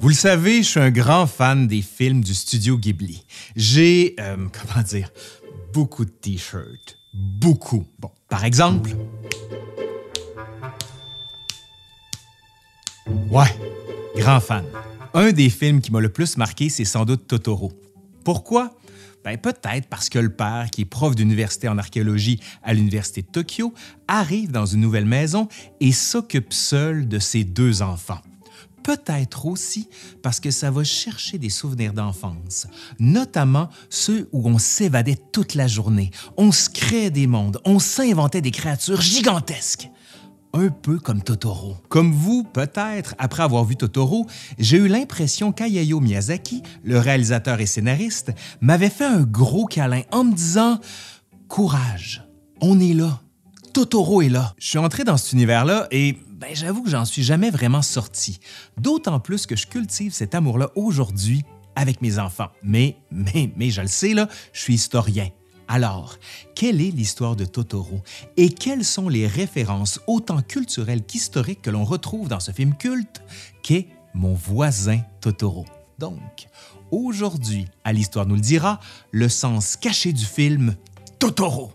Vous le savez, je suis un grand fan des films du studio Ghibli. J'ai, euh, comment dire, beaucoup de t-shirts. Beaucoup. Bon, par exemple. Ouais, grand fan. Un des films qui m'a le plus marqué, c'est sans doute Totoro. Pourquoi? Ben, peut-être parce que le père, qui est prof d'université en archéologie à l'Université de Tokyo, arrive dans une nouvelle maison et s'occupe seul de ses deux enfants. Peut-être aussi parce que ça va chercher des souvenirs d'enfance, notamment ceux où on s'évadait toute la journée, on se créait des mondes, on s'inventait des créatures gigantesques un peu comme Totoro. Comme vous, peut-être, après avoir vu Totoro, j'ai eu l'impression qu'Ayao Miyazaki, le réalisateur et scénariste, m'avait fait un gros câlin en me disant Courage, on est là. Totoro est là. Je suis entré dans cet univers-là et ben, j'avoue que j'en suis jamais vraiment sorti. D'autant plus que je cultive cet amour-là aujourd'hui avec mes enfants. Mais, mais, mais, je le sais, là, je suis historien. Alors, quelle est l'histoire de Totoro et quelles sont les références autant culturelles qu'historiques que l'on retrouve dans ce film culte qu'est Mon voisin Totoro? Donc, aujourd'hui, à l'Histoire nous le dira, le sens caché du film Totoro.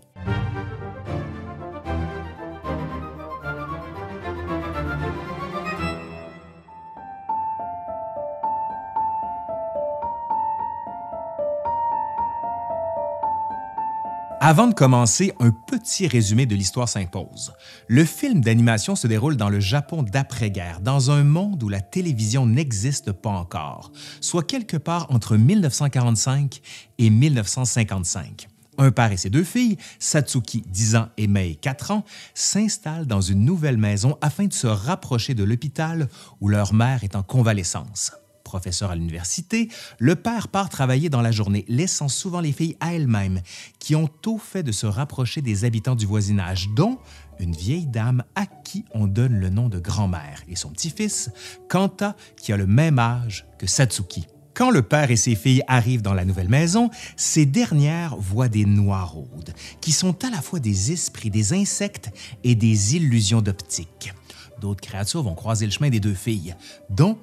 Avant de commencer, un petit résumé de l'histoire s'impose. Le film d'animation se déroule dans le Japon d'après-guerre, dans un monde où la télévision n'existe pas encore, soit quelque part entre 1945 et 1955. Un père et ses deux filles, Satsuki, 10 ans, et Mei, 4 ans, s'installent dans une nouvelle maison afin de se rapprocher de l'hôpital où leur mère est en convalescence professeur à l'université, le père part travailler dans la journée, laissant souvent les filles à elles-mêmes, qui ont tout fait de se rapprocher des habitants du voisinage, dont une vieille dame à qui on donne le nom de grand-mère, et son petit-fils, Kanta, qui a le même âge que Satsuki. Quand le père et ses filles arrivent dans la nouvelle maison, ces dernières voient des noiraudes, qui sont à la fois des esprits, des insectes et des illusions d'optique. D'autres créatures vont croiser le chemin des deux filles, dont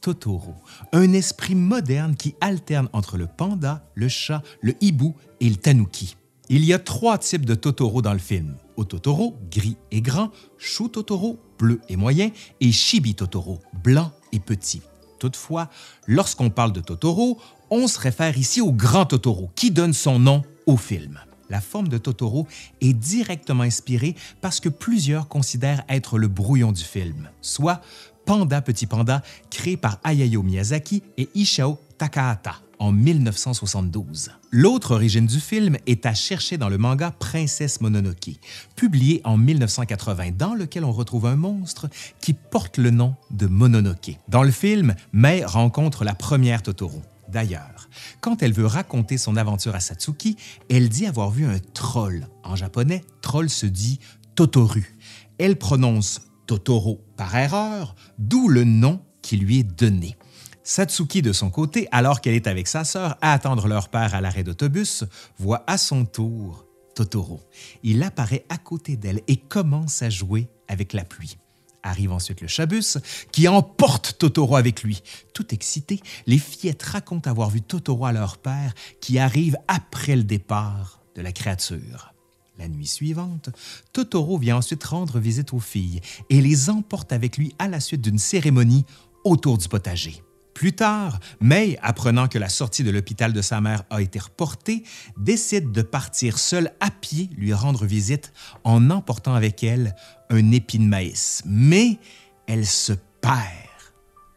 Totoro, un esprit moderne qui alterne entre le panda, le chat, le hibou et le tanuki. Il y a trois types de Totoro dans le film. Ototoro, gris et grand, Shu Totoro, bleu et moyen, et Shibi Totoro, blanc et petit. Toutefois, lorsqu'on parle de Totoro, on se réfère ici au grand Totoro, qui donne son nom au film. La forme de Totoro est directement inspirée parce que plusieurs considèrent être le brouillon du film, soit Panda Petit Panda, créé par Hayao Miyazaki et Ishao Takahata en 1972. L'autre origine du film est à chercher dans le manga Princesse Mononoke, publié en 1980, dans lequel on retrouve un monstre qui porte le nom de Mononoke. Dans le film, Mei rencontre la première Totoro. D'ailleurs, quand elle veut raconter son aventure à Satsuki, elle dit avoir vu un troll. En japonais, troll se dit Totoru. Elle prononce Totoro par erreur, d'où le nom qui lui est donné. Satsuki, de son côté, alors qu'elle est avec sa sœur à attendre leur père à l'arrêt d'autobus, voit à son tour Totoro. Il apparaît à côté d'elle et commence à jouer avec la pluie. Arrive ensuite le chabus, qui emporte Totoro avec lui. Tout excité, les fillettes racontent avoir vu Totoro à leur père, qui arrive après le départ de la créature. La nuit suivante, Totoro vient ensuite rendre visite aux filles et les emporte avec lui à la suite d'une cérémonie autour du potager. Plus tard, May, apprenant que la sortie de l'hôpital de sa mère a été reportée, décide de partir seule à pied lui rendre visite en emportant avec elle un épi de maïs. Mais elle se perd.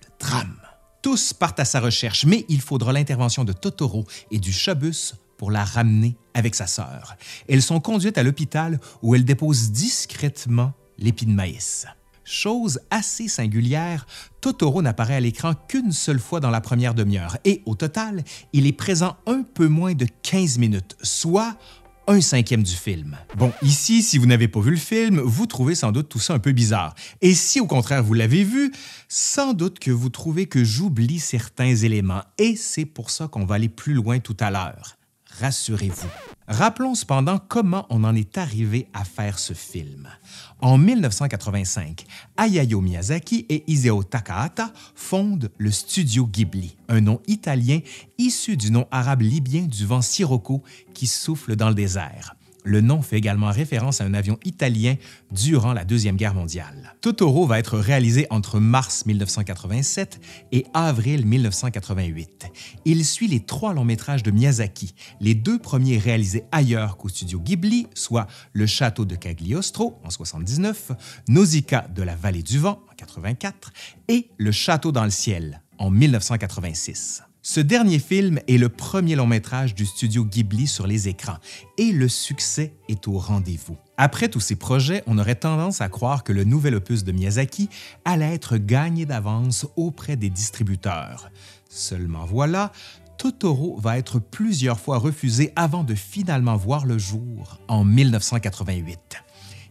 Le drame. Tous partent à sa recherche, mais il faudra l'intervention de Totoro et du chabus pour la ramener avec sa sœur. Elles sont conduites à l'hôpital où elles déposent discrètement l'épi de maïs. Chose assez singulière, Totoro n'apparaît à l'écran qu'une seule fois dans la première demi-heure et au total, il est présent un peu moins de 15 minutes, soit un cinquième du film. Bon, ici, si vous n'avez pas vu le film, vous trouvez sans doute tout ça un peu bizarre. Et si au contraire vous l'avez vu, sans doute que vous trouvez que j'oublie certains éléments. Et c'est pour ça qu'on va aller plus loin tout à l'heure. Rassurez-vous. Rappelons cependant comment on en est arrivé à faire ce film. En 1985, Hayao Miyazaki et Isao Takahata fondent le studio Ghibli, un nom italien issu du nom arabe libyen du vent sirocco qui souffle dans le désert. Le nom fait également référence à un avion italien durant la Deuxième Guerre mondiale. Totoro va être réalisé entre mars 1987 et avril 1988. Il suit les trois longs métrages de Miyazaki, les deux premiers réalisés ailleurs qu'au studio Ghibli, soit Le Château de Cagliostro en 79, Nausicaa de la Vallée du Vent en 84 et Le Château dans le ciel en 1986. Ce dernier film est le premier long métrage du studio Ghibli sur les écrans et le succès est au rendez-vous. Après tous ces projets, on aurait tendance à croire que le nouvel opus de Miyazaki allait être gagné d'avance auprès des distributeurs. Seulement voilà, Totoro va être plusieurs fois refusé avant de finalement voir le jour en 1988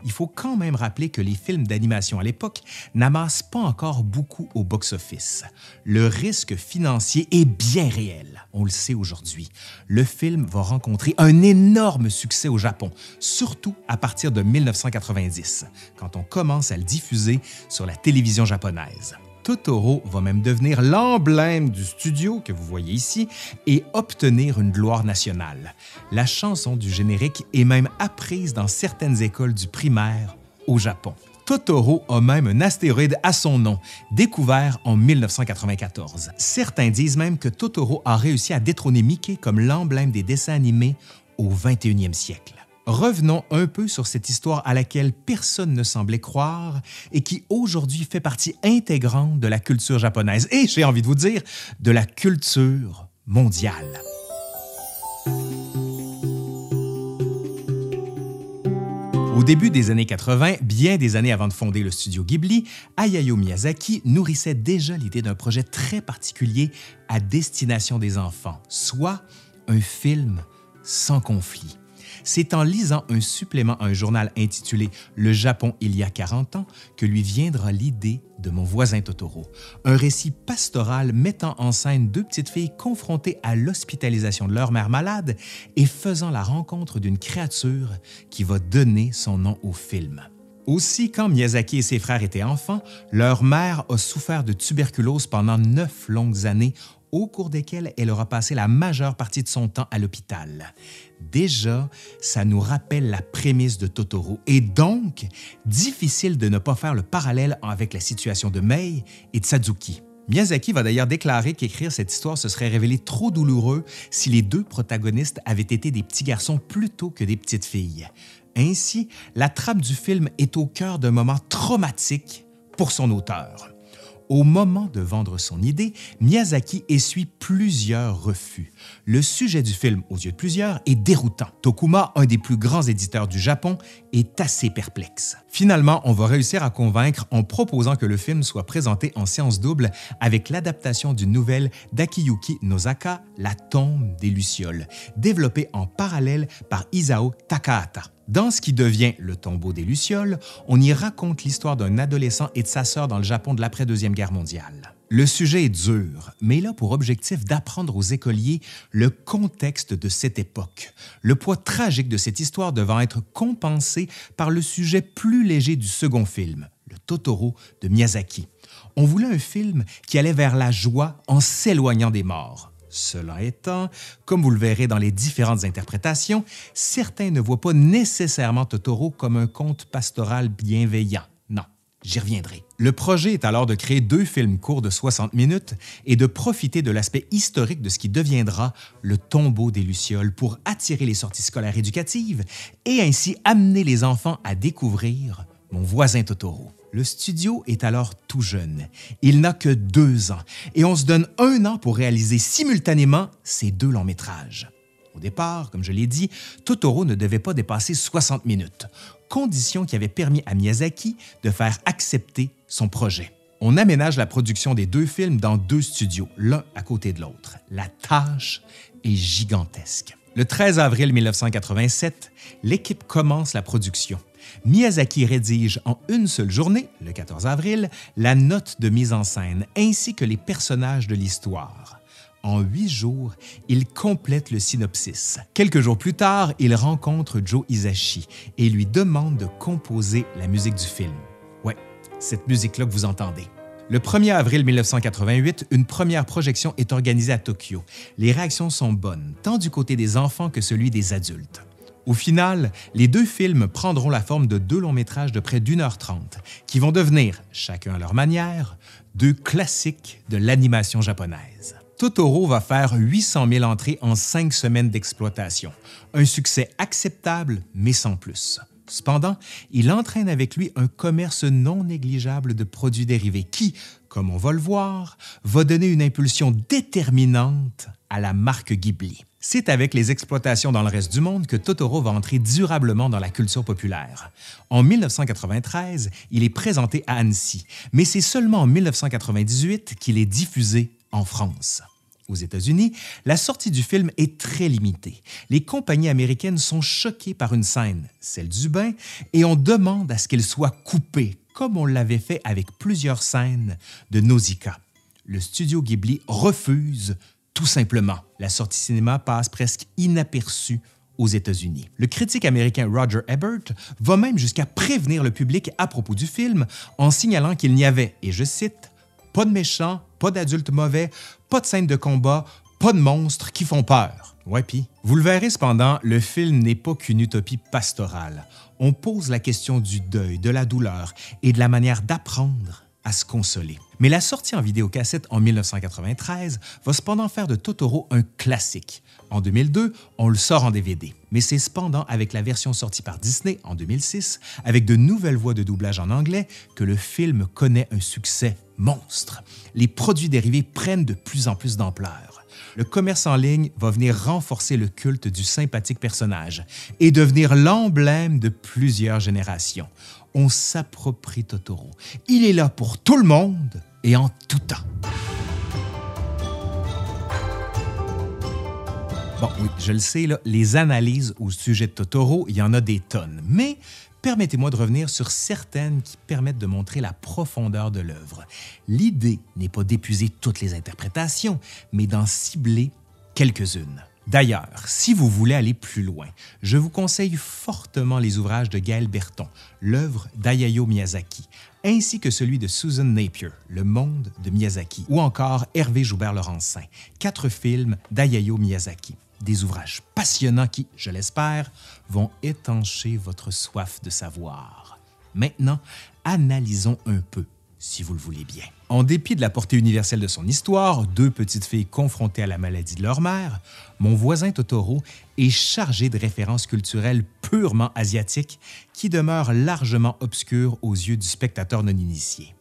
il faut quand même rappeler que les films d'animation à l'époque n'amassent pas encore beaucoup au box-office. Le risque financier est bien réel, on le sait aujourd'hui. Le film va rencontrer un énorme succès au Japon, surtout à partir de 1990, quand on commence à le diffuser sur la télévision japonaise. Totoro va même devenir l'emblème du studio que vous voyez ici et obtenir une gloire nationale. La chanson du générique est même apprise dans certaines écoles du primaire au Japon. Totoro a même un astéroïde à son nom, découvert en 1994. Certains disent même que Totoro a réussi à détrôner Mickey comme l'emblème des dessins animés au 21e siècle. Revenons un peu sur cette histoire à laquelle personne ne semblait croire et qui aujourd'hui fait partie intégrante de la culture japonaise et, j'ai envie de vous dire, de la culture mondiale. Au début des années 80, bien des années avant de fonder le studio Ghibli, Hayao Miyazaki nourrissait déjà l'idée d'un projet très particulier à destination des enfants, soit un film sans conflit. C'est en lisant un supplément à un journal intitulé Le Japon il y a 40 ans que lui viendra l'idée de Mon voisin Totoro, un récit pastoral mettant en scène deux petites filles confrontées à l'hospitalisation de leur mère malade et faisant la rencontre d'une créature qui va donner son nom au film. Aussi, quand Miyazaki et ses frères étaient enfants, leur mère a souffert de tuberculose pendant neuf longues années au cours desquelles elle aura passé la majeure partie de son temps à l'hôpital. Déjà, ça nous rappelle la prémisse de Totoro et donc difficile de ne pas faire le parallèle avec la situation de Mei et de Sadzuki. Miyazaki va d'ailleurs déclarer qu'écrire cette histoire se serait révélé trop douloureux si les deux protagonistes avaient été des petits garçons plutôt que des petites filles. Ainsi, la trame du film est au cœur d'un moment traumatique pour son auteur. Au moment de vendre son idée, Miyazaki essuie plusieurs refus. Le sujet du film, aux yeux de plusieurs, est déroutant. Tokuma, un des plus grands éditeurs du Japon, est assez perplexe. Finalement, on va réussir à convaincre en proposant que le film soit présenté en séance double avec l'adaptation d'une nouvelle d'Akiyuki Nozaka, La tombe des Lucioles, développée en parallèle par Isao Takahata. Dans ce qui devient Le tombeau des Lucioles, on y raconte l'histoire d'un adolescent et de sa sœur dans le Japon de l'après-deuxième guerre mondiale. Le sujet est dur, mais il a pour objectif d'apprendre aux écoliers le contexte de cette époque, le poids tragique de cette histoire devant être compensé par le sujet plus léger du second film, le Totoro de Miyazaki. On voulait un film qui allait vers la joie en s'éloignant des morts. Cela étant, comme vous le verrez dans les différentes interprétations, certains ne voient pas nécessairement Totoro comme un conte pastoral bienveillant. Non, j'y reviendrai. Le projet est alors de créer deux films courts de 60 minutes et de profiter de l'aspect historique de ce qui deviendra le tombeau des Lucioles pour attirer les sorties scolaires éducatives et ainsi amener les enfants à découvrir mon voisin Totoro. Le studio est alors tout jeune. Il n'a que deux ans et on se donne un an pour réaliser simultanément ces deux longs métrages. Au départ, comme je l'ai dit, Totoro ne devait pas dépasser 60 minutes, condition qui avait permis à Miyazaki de faire accepter son projet. On aménage la production des deux films dans deux studios, l'un à côté de l'autre. La tâche est gigantesque. Le 13 avril 1987, l'équipe commence la production. Miyazaki rédige en une seule journée, le 14 avril, la note de mise en scène ainsi que les personnages de l'histoire. En huit jours, il complète le synopsis. Quelques jours plus tard, il rencontre Joe Isashi et lui demande de composer la musique du film. Cette musique-là que vous entendez. Le 1er avril 1988, une première projection est organisée à Tokyo. Les réactions sont bonnes, tant du côté des enfants que celui des adultes. Au final, les deux films prendront la forme de deux longs métrages de près d'une heure trente, qui vont devenir, chacun à leur manière, deux classiques de l'animation japonaise. Totoro va faire 800 000 entrées en cinq semaines d'exploitation. Un succès acceptable, mais sans plus. Cependant, il entraîne avec lui un commerce non négligeable de produits dérivés qui, comme on va le voir, va donner une impulsion déterminante à la marque Ghibli. C'est avec les exploitations dans le reste du monde que Totoro va entrer durablement dans la culture populaire. En 1993, il est présenté à Annecy, mais c'est seulement en 1998 qu'il est diffusé en France. Aux États-Unis, la sortie du film est très limitée. Les compagnies américaines sont choquées par une scène, celle du bain, et on demande à ce qu'elle soit coupée, comme on l'avait fait avec plusieurs scènes de Nausicaa. Le studio Ghibli refuse tout simplement. La sortie cinéma passe presque inaperçue aux États-Unis. Le critique américain Roger Ebert va même jusqu'à prévenir le public à propos du film en signalant qu'il n'y avait, et je cite, pas de méchants, pas d'adultes mauvais, pas de scènes de combat, pas de monstres qui font peur. Ouais, pis. Vous le verrez cependant, le film n'est pas qu'une utopie pastorale. On pose la question du deuil, de la douleur et de la manière d'apprendre à se consoler. Mais la sortie en vidéocassette en 1993 va cependant faire de Totoro un classique. En 2002, on le sort en DVD. Mais c'est cependant avec la version sortie par Disney en 2006, avec de nouvelles voix de doublage en anglais, que le film connaît un succès monstre. Les produits dérivés prennent de plus en plus d'ampleur. Le commerce en ligne va venir renforcer le culte du sympathique personnage et devenir l'emblème de plusieurs générations on s'approprie Totoro. Il est là pour tout le monde et en tout temps. Bon, oui, je le sais, les analyses au sujet de Totoro, il y en a des tonnes, mais permettez-moi de revenir sur certaines qui permettent de montrer la profondeur de l'œuvre. L'idée n'est pas d'épuiser toutes les interprétations, mais d'en cibler quelques-unes. D'ailleurs, si vous voulez aller plus loin, je vous conseille fortement les ouvrages de Gaël Berton, l'œuvre d'Ayao Miyazaki, ainsi que celui de Susan Napier, Le monde de Miyazaki, ou encore Hervé Joubert-Laurencin, quatre films d'Ayao Miyazaki. Des ouvrages passionnants qui, je l'espère, vont étancher votre soif de savoir. Maintenant, analysons un peu si vous le voulez bien. En dépit de la portée universelle de son histoire, deux petites filles confrontées à la maladie de leur mère, mon voisin Totoro est chargé de références culturelles purement asiatiques qui demeurent largement obscures aux yeux du spectateur non initié.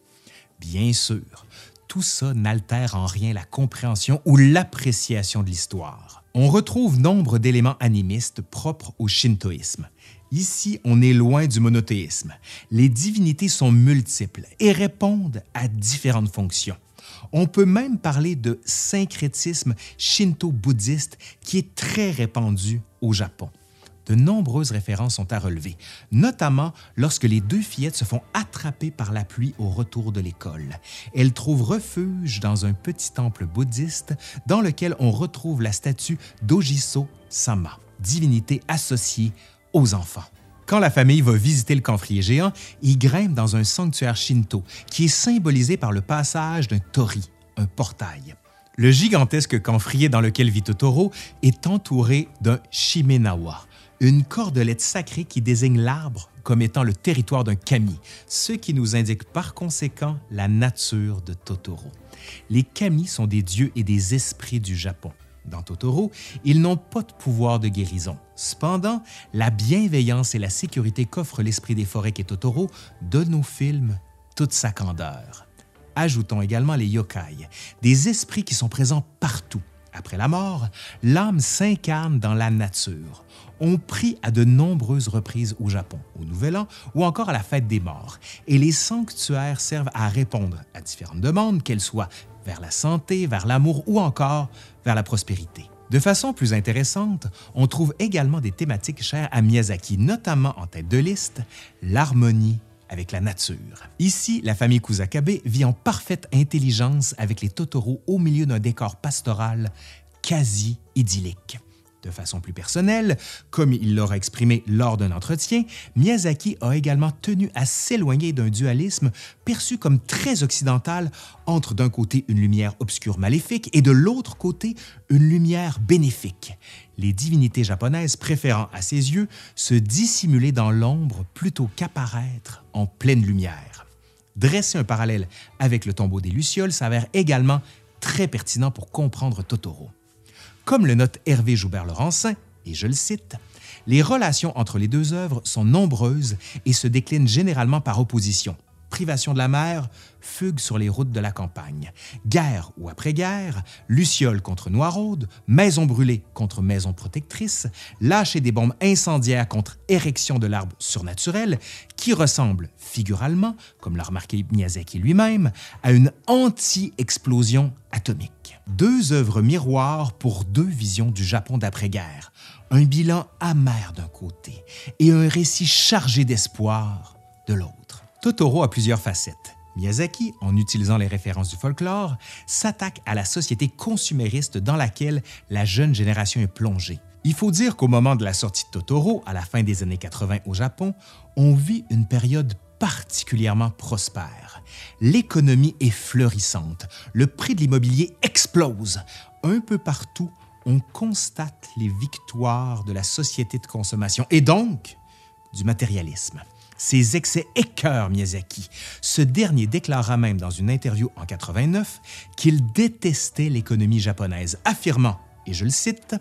Bien sûr, tout ça n'altère en rien la compréhension ou l'appréciation de l'histoire. On retrouve nombre d'éléments animistes propres au shintoïsme, Ici, on est loin du monothéisme. Les divinités sont multiples et répondent à différentes fonctions. On peut même parler de syncrétisme shinto-bouddhiste qui est très répandu au Japon. De nombreuses références sont à relever, notamment lorsque les deux fillettes se font attraper par la pluie au retour de l'école. Elles trouvent refuge dans un petit temple bouddhiste dans lequel on retrouve la statue d'Ojiso Sama, divinité associée aux enfants. Quand la famille va visiter le camphrier géant, ils grimpent dans un sanctuaire shinto qui est symbolisé par le passage d'un tori, un portail. Le gigantesque camphrier dans lequel vit Totoro est entouré d'un shimenawa, une cordelette sacrée qui désigne l'arbre comme étant le territoire d'un kami, ce qui nous indique par conséquent la nature de Totoro. Les kami sont des dieux et des esprits du Japon. Dans Totoro, ils n'ont pas de pouvoir de guérison. Cependant, la bienveillance et la sécurité qu'offre l'esprit des forêts qu'est Totoro donnent au film toute sa candeur. Ajoutons également les yokai, des esprits qui sont présents partout. Après la mort, l'âme s'incarne dans la nature. On prie à de nombreuses reprises au Japon, au Nouvel An ou encore à la fête des morts, et les sanctuaires servent à répondre à différentes demandes, qu'elles soient vers la santé, vers l'amour ou encore vers la prospérité. De façon plus intéressante, on trouve également des thématiques chères à Miyazaki, notamment en tête de liste, l'harmonie avec la nature. Ici, la famille Kusakabe vit en parfaite intelligence avec les Totoro au milieu d'un décor pastoral quasi idyllique. De façon plus personnelle, comme il l'aura exprimé lors d'un entretien, Miyazaki a également tenu à s'éloigner d'un dualisme perçu comme très occidental entre d'un côté une lumière obscure maléfique et de l'autre côté une lumière bénéfique, les divinités japonaises préférant à ses yeux se dissimuler dans l'ombre plutôt qu'apparaître en pleine lumière. Dresser un parallèle avec le tombeau des Lucioles s'avère également très pertinent pour comprendre Totoro. Comme le note Hervé Joubert-Laurencin, et je le cite, les relations entre les deux œuvres sont nombreuses et se déclinent généralement par opposition. Privation de la mer, fugue sur les routes de la campagne. Guerre ou après-guerre, Luciole contre Noiraude, maison brûlée contre maison protectrice, lâcher des bombes incendiaires contre érection de l'arbre surnaturel, qui ressemble figuralement, comme l'a remarqué Miyazaki lui-même, à une anti-explosion atomique. Deux œuvres miroirs pour deux visions du Japon d'après-guerre, un bilan amer d'un côté et un récit chargé d'espoir de l'autre. Totoro a plusieurs facettes. Miyazaki, en utilisant les références du folklore, s'attaque à la société consumériste dans laquelle la jeune génération est plongée. Il faut dire qu'au moment de la sortie de Totoro, à la fin des années 80 au Japon, on vit une période particulièrement prospère. L'économie est fleurissante, le prix de l'immobilier explose. Un peu partout, on constate les victoires de la société de consommation et donc du matérialisme. Ces excès écœurent Miyazaki. Ce dernier déclara même dans une interview en 89 qu'il détestait l'économie japonaise, affirmant, et je le cite,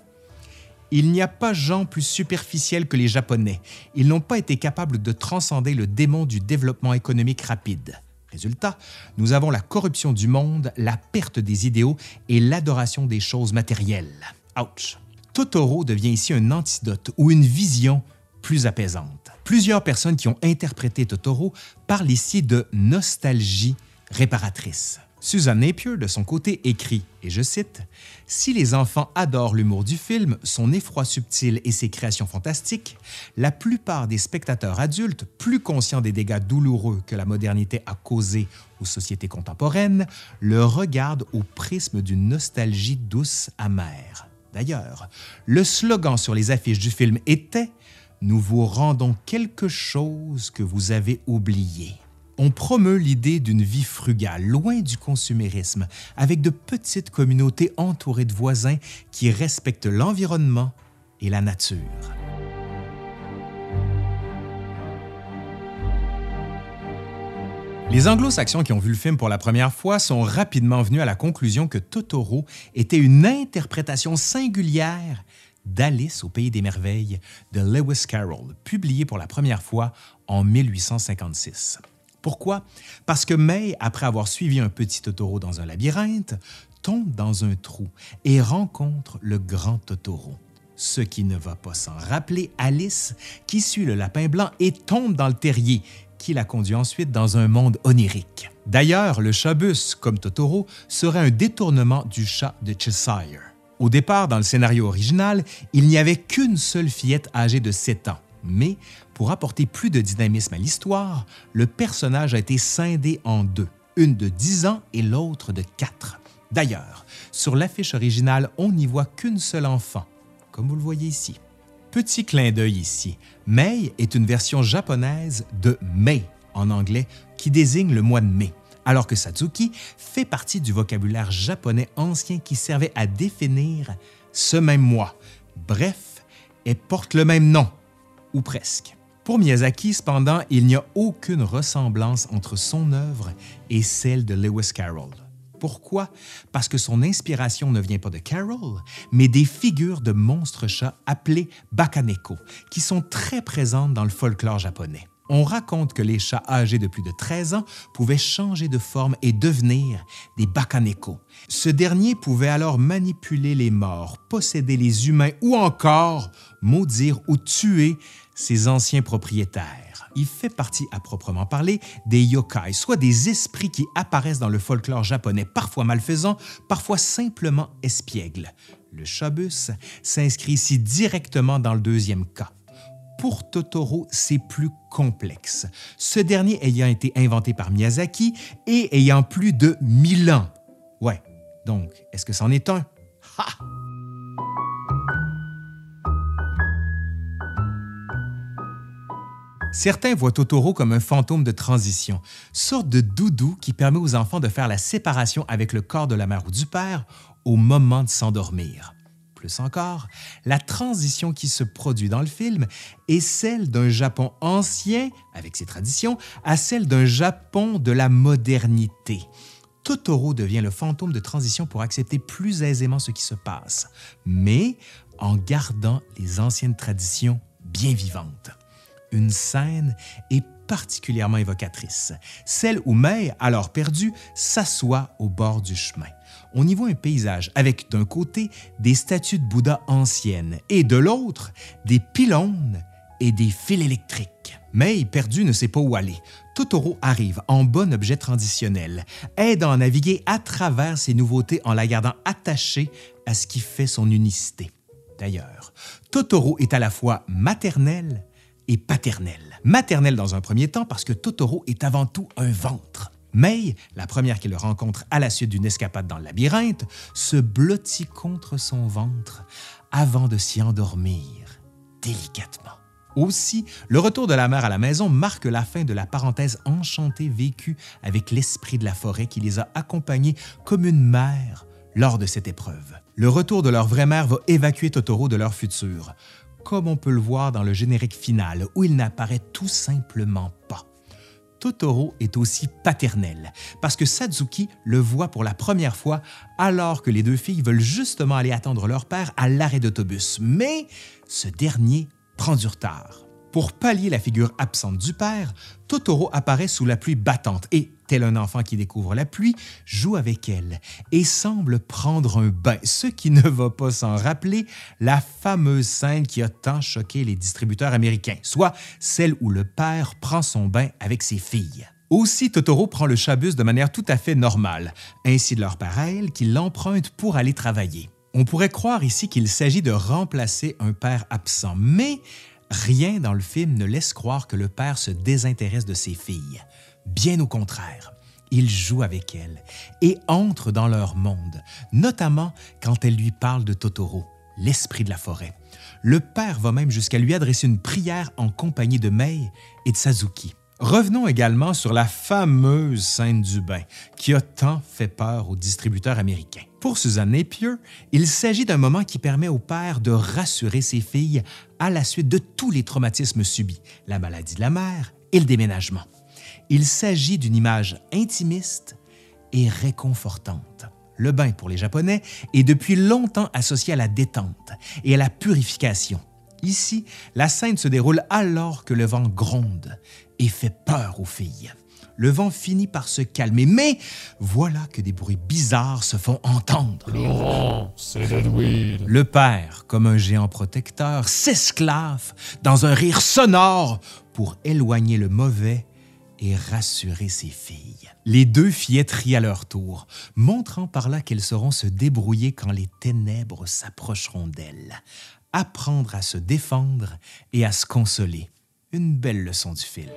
il n'y a pas gens plus superficiels que les Japonais. Ils n'ont pas été capables de transcender le démon du développement économique rapide. Résultat, nous avons la corruption du monde, la perte des idéaux et l'adoration des choses matérielles. Ouch! Totoro devient ici un antidote ou une vision plus apaisante. Plusieurs personnes qui ont interprété Totoro parlent ici de nostalgie réparatrice. Susan Napier, de son côté, écrit, et je cite, Si les enfants adorent l'humour du film, son effroi subtil et ses créations fantastiques, la plupart des spectateurs adultes, plus conscients des dégâts douloureux que la modernité a causés aux sociétés contemporaines, le regardent au prisme d'une nostalgie douce amère. D'ailleurs, le slogan sur les affiches du film était Nous vous rendons quelque chose que vous avez oublié on promeut l'idée d'une vie frugale, loin du consumérisme, avec de petites communautés entourées de voisins qui respectent l'environnement et la nature. Les anglo-saxons qui ont vu le film pour la première fois sont rapidement venus à la conclusion que Totoro était une interprétation singulière d'Alice au Pays des Merveilles de Lewis Carroll, publié pour la première fois en 1856. Pourquoi? Parce que May, après avoir suivi un petit Totoro dans un labyrinthe, tombe dans un trou et rencontre le grand Totoro. Ce qui ne va pas sans rappeler Alice qui suit le lapin blanc et tombe dans le terrier, qui la conduit ensuite dans un monde onirique. D'ailleurs, le chat-bus, comme Totoro, serait un détournement du chat de Cheshire. Au départ, dans le scénario original, il n'y avait qu'une seule fillette âgée de 7 ans, mais pour apporter plus de dynamisme à l'histoire, le personnage a été scindé en deux, une de 10 ans et l'autre de 4. D'ailleurs, sur l'affiche originale, on n'y voit qu'une seule enfant, comme vous le voyez ici. Petit clin d'œil ici, Mei est une version japonaise de Mei en anglais qui désigne le mois de mai, alors que Satsuki fait partie du vocabulaire japonais ancien qui servait à définir ce même mois. Bref, elle porte le même nom, ou presque. Pour Miyazaki, cependant, il n'y a aucune ressemblance entre son œuvre et celle de Lewis Carroll. Pourquoi? Parce que son inspiration ne vient pas de Carroll, mais des figures de monstres chats appelés bakaneko, qui sont très présentes dans le folklore japonais. On raconte que les chats âgés de plus de 13 ans pouvaient changer de forme et devenir des bakaneko. Ce dernier pouvait alors manipuler les morts, posséder les humains ou encore maudire ou tuer ses anciens propriétaires. Il fait partie à proprement parler des yokai, soit des esprits qui apparaissent dans le folklore japonais, parfois malfaisants, parfois simplement espiègles. Le chabus s'inscrit ici directement dans le deuxième cas. Pour Totoro, c'est plus complexe, ce dernier ayant été inventé par Miyazaki et ayant plus de 1000 ans. Ouais, donc, est-ce que c'en est un? Ha! Certains voient Totoro comme un fantôme de transition, sorte de doudou qui permet aux enfants de faire la séparation avec le corps de la mère ou du père au moment de s'endormir. Plus encore, la transition qui se produit dans le film est celle d'un Japon ancien, avec ses traditions, à celle d'un Japon de la modernité. Totoro devient le fantôme de transition pour accepter plus aisément ce qui se passe, mais en gardant les anciennes traditions bien vivantes. Une scène est particulièrement évocatrice, celle où Mei, alors perdue, s'assoit au bord du chemin. On y voit un paysage avec d'un côté des statues de Bouddha anciennes et de l'autre des pylônes et des fils électriques. Mei, perdue, ne sait pas où aller. Totoro arrive en bon objet traditionnel, aidant à naviguer à travers ces nouveautés en la gardant attachée à ce qui fait son unicité. D'ailleurs, Totoro est à la fois maternel et paternel. Maternel dans un premier temps parce que Totoro est avant tout un ventre. Mei, la première qu'il rencontre à la suite d'une escapade dans le labyrinthe, se blottit contre son ventre avant de s'y endormir délicatement. Aussi, le retour de la mère à la maison marque la fin de la parenthèse enchantée vécue avec l'esprit de la forêt qui les a accompagnés comme une mère lors de cette épreuve. Le retour de leur vraie mère va évacuer Totoro de leur futur, comme on peut le voir dans le générique final où il n'apparaît tout simplement pas. Totoro est aussi paternel, parce que Satsuki le voit pour la première fois alors que les deux filles veulent justement aller attendre leur père à l'arrêt d'autobus, mais ce dernier prend du retard. Pour pallier la figure absente du père, Totoro apparaît sous la pluie battante et, tel un enfant qui découvre la pluie, joue avec elle et semble prendre un bain, ce qui ne va pas s'en rappeler la fameuse scène qui a tant choqué les distributeurs américains, soit celle où le père prend son bain avec ses filles. Aussi, Totoro prend le chabus de manière tout à fait normale, ainsi de leur elle qui l'emprunte pour aller travailler. On pourrait croire ici qu'il s'agit de remplacer un père absent, mais Rien dans le film ne laisse croire que le père se désintéresse de ses filles. Bien au contraire, il joue avec elles et entre dans leur monde, notamment quand elle lui parle de Totoro, l'esprit de la forêt. Le père va même jusqu'à lui adresser une prière en compagnie de Mei et de Sazuki. Revenons également sur la fameuse scène du bain qui a tant fait peur aux distributeurs américains. Pour Suzanne Napier, il s'agit d'un moment qui permet au père de rassurer ses filles à la suite de tous les traumatismes subis, la maladie de la mère et le déménagement. Il s'agit d'une image intimiste et réconfortante. Le bain pour les Japonais est depuis longtemps associé à la détente et à la purification. Ici, la scène se déroule alors que le vent gronde et fait peur aux filles. Le vent finit par se calmer, mais voilà que des bruits bizarres se font entendre. Laurent, c'est Edwin. Le père, comme un géant protecteur, s'esclave dans un rire sonore pour éloigner le mauvais et rassurer ses filles. Les deux fillettes rient à leur tour, montrant par là qu'elles sauront se débrouiller quand les ténèbres s'approcheront d'elles. Apprendre à se défendre et à se consoler. Une belle leçon du film.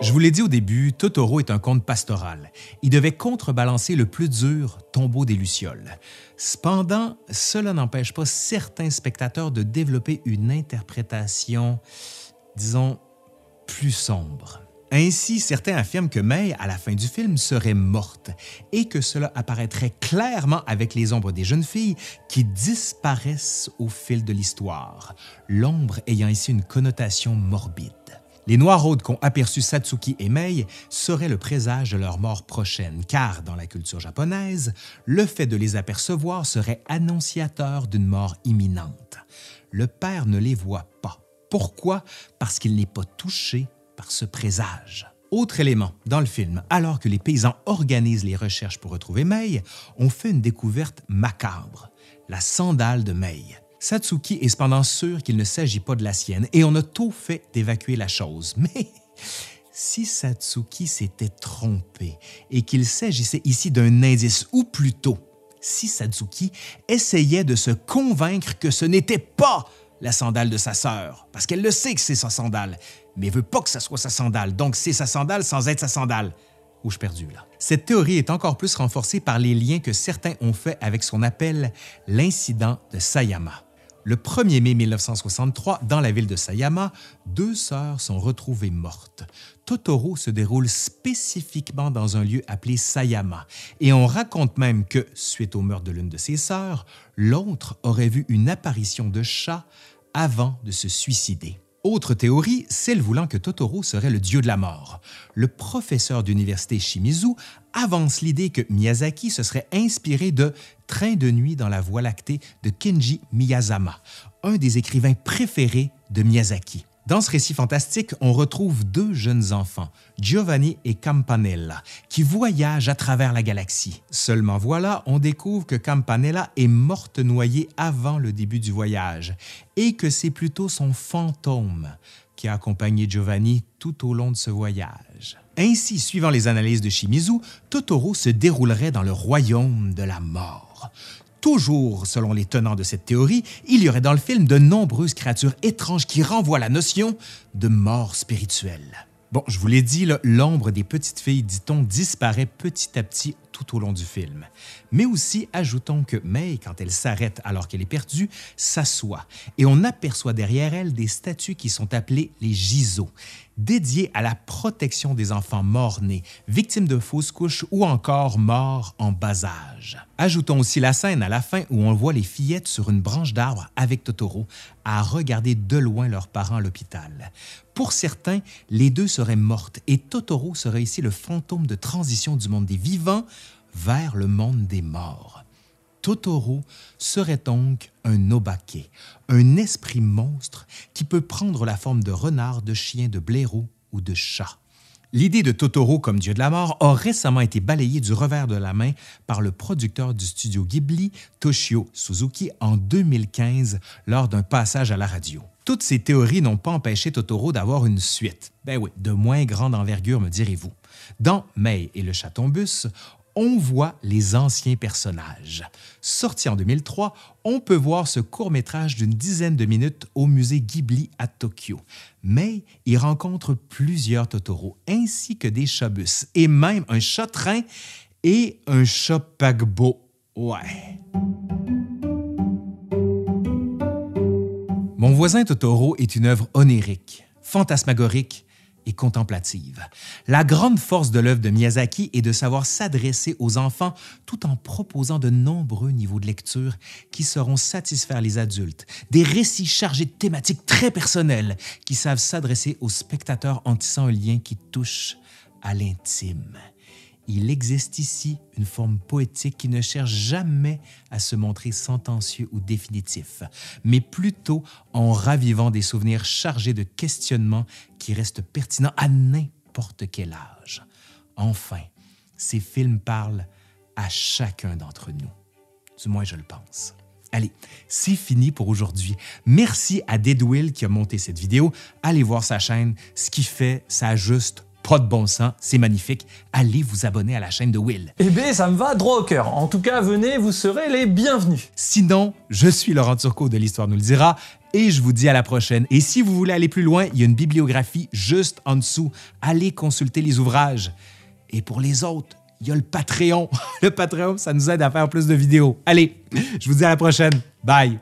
Je vous l'ai dit au début, Totoro est un conte pastoral. Il devait contrebalancer le plus dur, Tombeau des Lucioles. Cependant, cela n'empêche pas certains spectateurs de développer une interprétation, disons, plus sombre. Ainsi, certains affirment que May, à la fin du film, serait morte et que cela apparaîtrait clairement avec les ombres des jeunes filles qui disparaissent au fil de l'histoire, l'ombre ayant ici une connotation morbide. Les Noiraudes qu'ont aperçu Satsuki et Mei seraient le présage de leur mort prochaine, car dans la culture japonaise, le fait de les apercevoir serait annonciateur d'une mort imminente. Le père ne les voit pas. Pourquoi? Parce qu'il n'est pas touché par ce présage. Autre élément, dans le film, alors que les paysans organisent les recherches pour retrouver Mei, on fait une découverte macabre, la sandale de Mei. Satsuki est cependant sûr qu'il ne s'agit pas de la sienne et on a tout fait d'évacuer la chose. Mais si Satsuki s'était trompé et qu'il s'agissait ici d'un indice, ou plutôt si Sadzuki essayait de se convaincre que ce n'était pas la sandale de sa sœur, parce qu'elle le sait que c'est sa sandale, mais veut pas que ça soit sa sandale, donc c'est sa sandale sans être sa sandale. Où je perdu là? Cette théorie est encore plus renforcée par les liens que certains ont faits avec ce qu'on appelle l'incident de Sayama. Le 1er mai 1963, dans la ville de Sayama, deux sœurs sont retrouvées mortes. Totoro se déroule spécifiquement dans un lieu appelé Sayama, et on raconte même que, suite au meurtre de l'une de ses sœurs, l'autre aurait vu une apparition de chat avant de se suicider. Autre théorie, celle voulant que Totoro serait le dieu de la mort. Le professeur d'université Shimizu avance l'idée que Miyazaki se serait inspiré de Train de nuit dans la Voie lactée de Kenji Miyazama, un des écrivains préférés de Miyazaki. Dans ce récit fantastique, on retrouve deux jeunes enfants, Giovanni et Campanella, qui voyagent à travers la galaxie. Seulement voilà, on découvre que Campanella est morte noyée avant le début du voyage et que c'est plutôt son fantôme qui a accompagné Giovanni tout au long de ce voyage. Ainsi, suivant les analyses de Shimizu, Totoro se déroulerait dans le royaume de la mort. Toujours selon les tenants de cette théorie, il y aurait dans le film de nombreuses créatures étranges qui renvoient la notion de mort spirituelle. Bon, je vous l'ai dit, l'ombre des petites filles, dit-on, disparaît petit à petit tout au long du film. Mais aussi, ajoutons que May, quand elle s'arrête alors qu'elle est perdue, s'assoit et on aperçoit derrière elle des statues qui sont appelées les giseaux, dédiées à la protection des enfants morts-nés, victimes de fausses couches ou encore morts en bas âge. Ajoutons aussi la scène à la fin où on voit les fillettes sur une branche d'arbre avec Totoro à regarder de loin leurs parents à l'hôpital. Pour certains, les deux seraient mortes et Totoro serait ici le fantôme de transition du monde des vivants vers le monde des morts. Totoro serait donc un obake, un esprit monstre qui peut prendre la forme de renard, de chien, de blaireau ou de chat. L'idée de Totoro comme dieu de la mort a récemment été balayée du revers de la main par le producteur du studio Ghibli, Toshio Suzuki, en 2015 lors d'un passage à la radio. Toutes ces théories n'ont pas empêché Totoro d'avoir une suite. Ben oui, de moins grande envergure, me direz-vous. Dans May et le chaton-bus, on voit les anciens personnages. Sorti en 2003, on peut voir ce court-métrage d'une dizaine de minutes au musée Ghibli à Tokyo. Mais il rencontre plusieurs Totoro, ainsi que des chat-bus, et même un chat-train et un chat paquebot. Ouais. Mon voisin Totoro est une œuvre onérique, fantasmagorique contemplative. La grande force de l'œuvre de Miyazaki est de savoir s'adresser aux enfants tout en proposant de nombreux niveaux de lecture qui sauront satisfaire les adultes, des récits chargés de thématiques très personnelles qui savent s'adresser aux spectateurs en tissant un lien qui touche à l'intime il existe ici une forme poétique qui ne cherche jamais à se montrer sentencieux ou définitif, mais plutôt en ravivant des souvenirs chargés de questionnements qui restent pertinents à n'importe quel âge. Enfin, ces films parlent à chacun d'entre nous. Du moins, je le pense. Allez, c'est fini pour aujourd'hui. Merci à Deadwill qui a monté cette vidéo. Allez voir sa chaîne. Ce qu'il fait, ça ajuste pas de bon sens, c'est magnifique. Allez vous abonner à la chaîne de Will. Eh bien, ça me va droit au cœur. En tout cas, venez, vous serez les bienvenus. Sinon, je suis Laurent Turcot de l'Histoire nous le dira et je vous dis à la prochaine. Et si vous voulez aller plus loin, il y a une bibliographie juste en dessous. Allez consulter les ouvrages. Et pour les autres, il y a le Patreon. Le Patreon, ça nous aide à faire plus de vidéos. Allez, je vous dis à la prochaine. Bye.